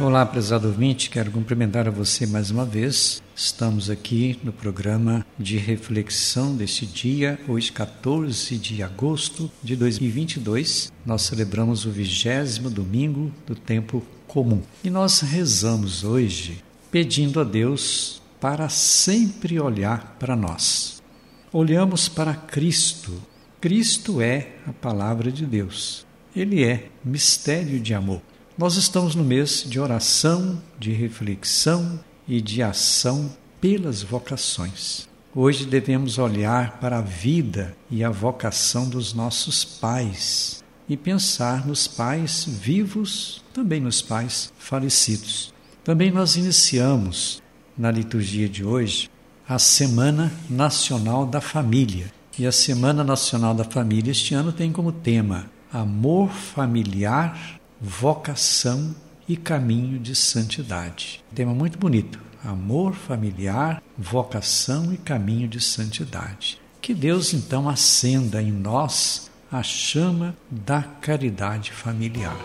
Olá, prezado ouvinte, quero cumprimentar a você mais uma vez. Estamos aqui no programa de reflexão deste dia, hoje 14 de agosto de 2022. Nós celebramos o vigésimo domingo do tempo comum. E nós rezamos hoje pedindo a Deus para sempre olhar para nós. Olhamos para Cristo. Cristo é a palavra de Deus. Ele é mistério de amor. Nós estamos no mês de oração, de reflexão e de ação pelas vocações. Hoje devemos olhar para a vida e a vocação dos nossos pais e pensar nos pais vivos, também nos pais falecidos. Também nós iniciamos na liturgia de hoje a Semana Nacional da Família. E a Semana Nacional da Família este ano tem como tema Amor Familiar vocação e caminho de santidade. Tema muito bonito. Amor familiar, vocação e caminho de santidade. Que Deus então acenda em nós a chama da caridade familiar.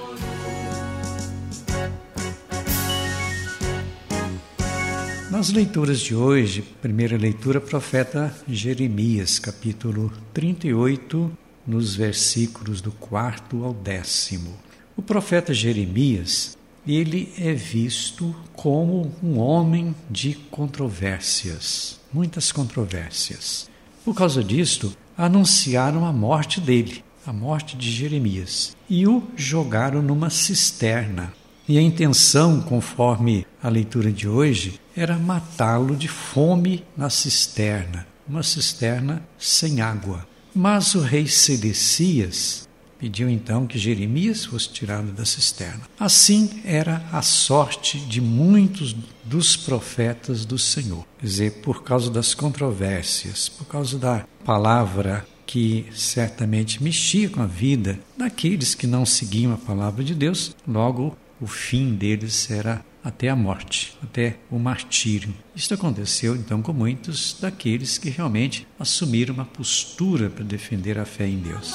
Nas leituras de hoje, primeira leitura, profeta Jeremias, capítulo 38, nos versículos do quarto ao décimo. O profeta Jeremias, ele é visto como um homem de controvérsias, muitas controvérsias. Por causa disto, anunciaram a morte dele, a morte de Jeremias, e o jogaram numa cisterna. E a intenção, conforme a leitura de hoje, era matá-lo de fome na cisterna, uma cisterna sem água. Mas o rei Sedecias Pediu então que Jeremias fosse tirado da cisterna. Assim era a sorte de muitos dos profetas do Senhor. Quer dizer, por causa das controvérsias, por causa da palavra que certamente mexia com a vida daqueles que não seguiam a palavra de Deus, logo o fim deles era até a morte, até o martírio. Isto aconteceu então com muitos daqueles que realmente assumiram uma postura para defender a fé em Deus.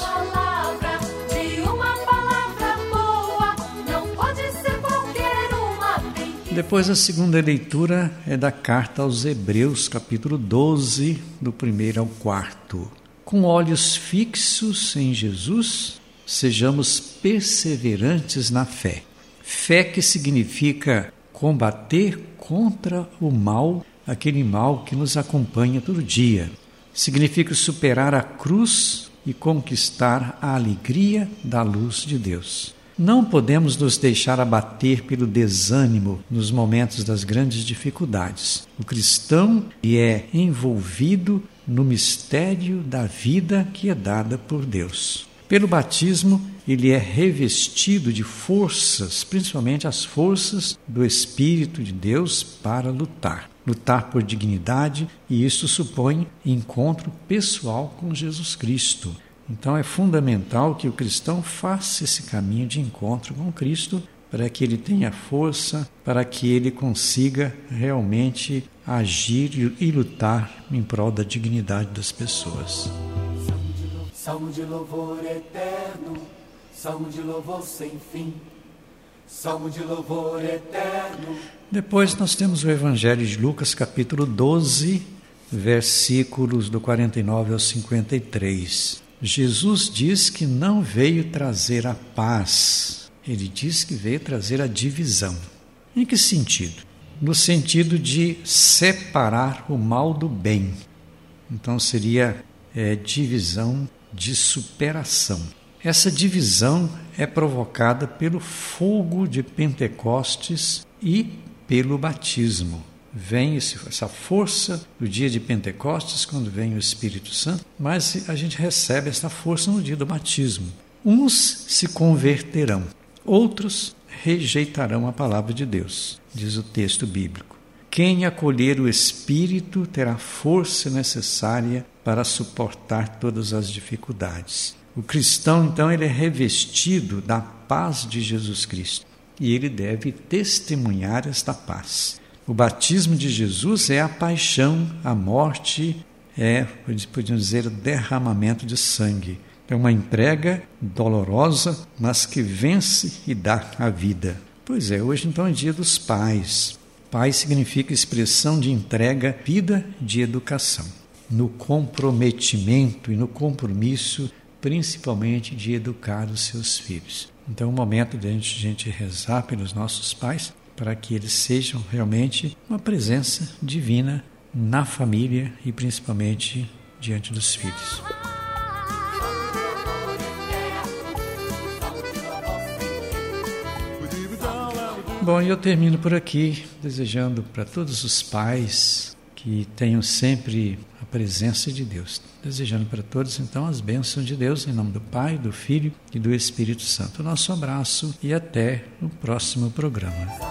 Depois a segunda leitura é da carta aos Hebreus, capítulo 12, do primeiro ao quarto. Com olhos fixos em Jesus, sejamos perseverantes na fé. Fé que significa combater contra o mal, aquele mal que nos acompanha todo dia. Significa superar a cruz e conquistar a alegria da luz de Deus. Não podemos nos deixar abater pelo desânimo nos momentos das grandes dificuldades. O cristão é envolvido no mistério da vida que é dada por Deus. Pelo batismo, ele é revestido de forças, principalmente as forças do Espírito de Deus para lutar. Lutar por dignidade, e isso supõe encontro pessoal com Jesus Cristo. Então é fundamental que o cristão faça esse caminho de encontro com Cristo para que ele tenha força, para que ele consiga realmente agir e lutar em prol da dignidade das pessoas. Salmo de louvor eterno, salmo de louvor sem fim. Salmo de louvor eterno. Depois nós temos o Evangelho de Lucas, capítulo 12, versículos do 49 ao 53. Jesus diz que não veio trazer a paz, ele diz que veio trazer a divisão. Em que sentido? No sentido de separar o mal do bem. Então seria é, divisão de superação. Essa divisão é provocada pelo fogo de Pentecostes e pelo batismo vem essa força do dia de Pentecostes, quando vem o Espírito Santo, mas a gente recebe essa força no dia do batismo. Uns se converterão, outros rejeitarão a palavra de Deus, diz o texto bíblico. Quem acolher o Espírito terá força necessária para suportar todas as dificuldades. O cristão, então, ele é revestido da paz de Jesus Cristo e ele deve testemunhar esta paz. O batismo de Jesus é a paixão, a morte, é, podemos dizer, o derramamento de sangue. É uma entrega dolorosa, mas que vence e dá a vida. Pois é, hoje então é dia dos pais. Pai significa expressão de entrega, vida de educação. No comprometimento e no compromisso, principalmente de educar os seus filhos. Então é o momento de a gente rezar pelos nossos pais para que eles sejam realmente uma presença divina na família e principalmente diante dos filhos. Bom, eu termino por aqui desejando para todos os pais que tenham sempre a presença de Deus. Desejando para todos, então, as bênçãos de Deus, em nome do Pai, do Filho e do Espírito Santo. Nosso abraço e até o próximo programa.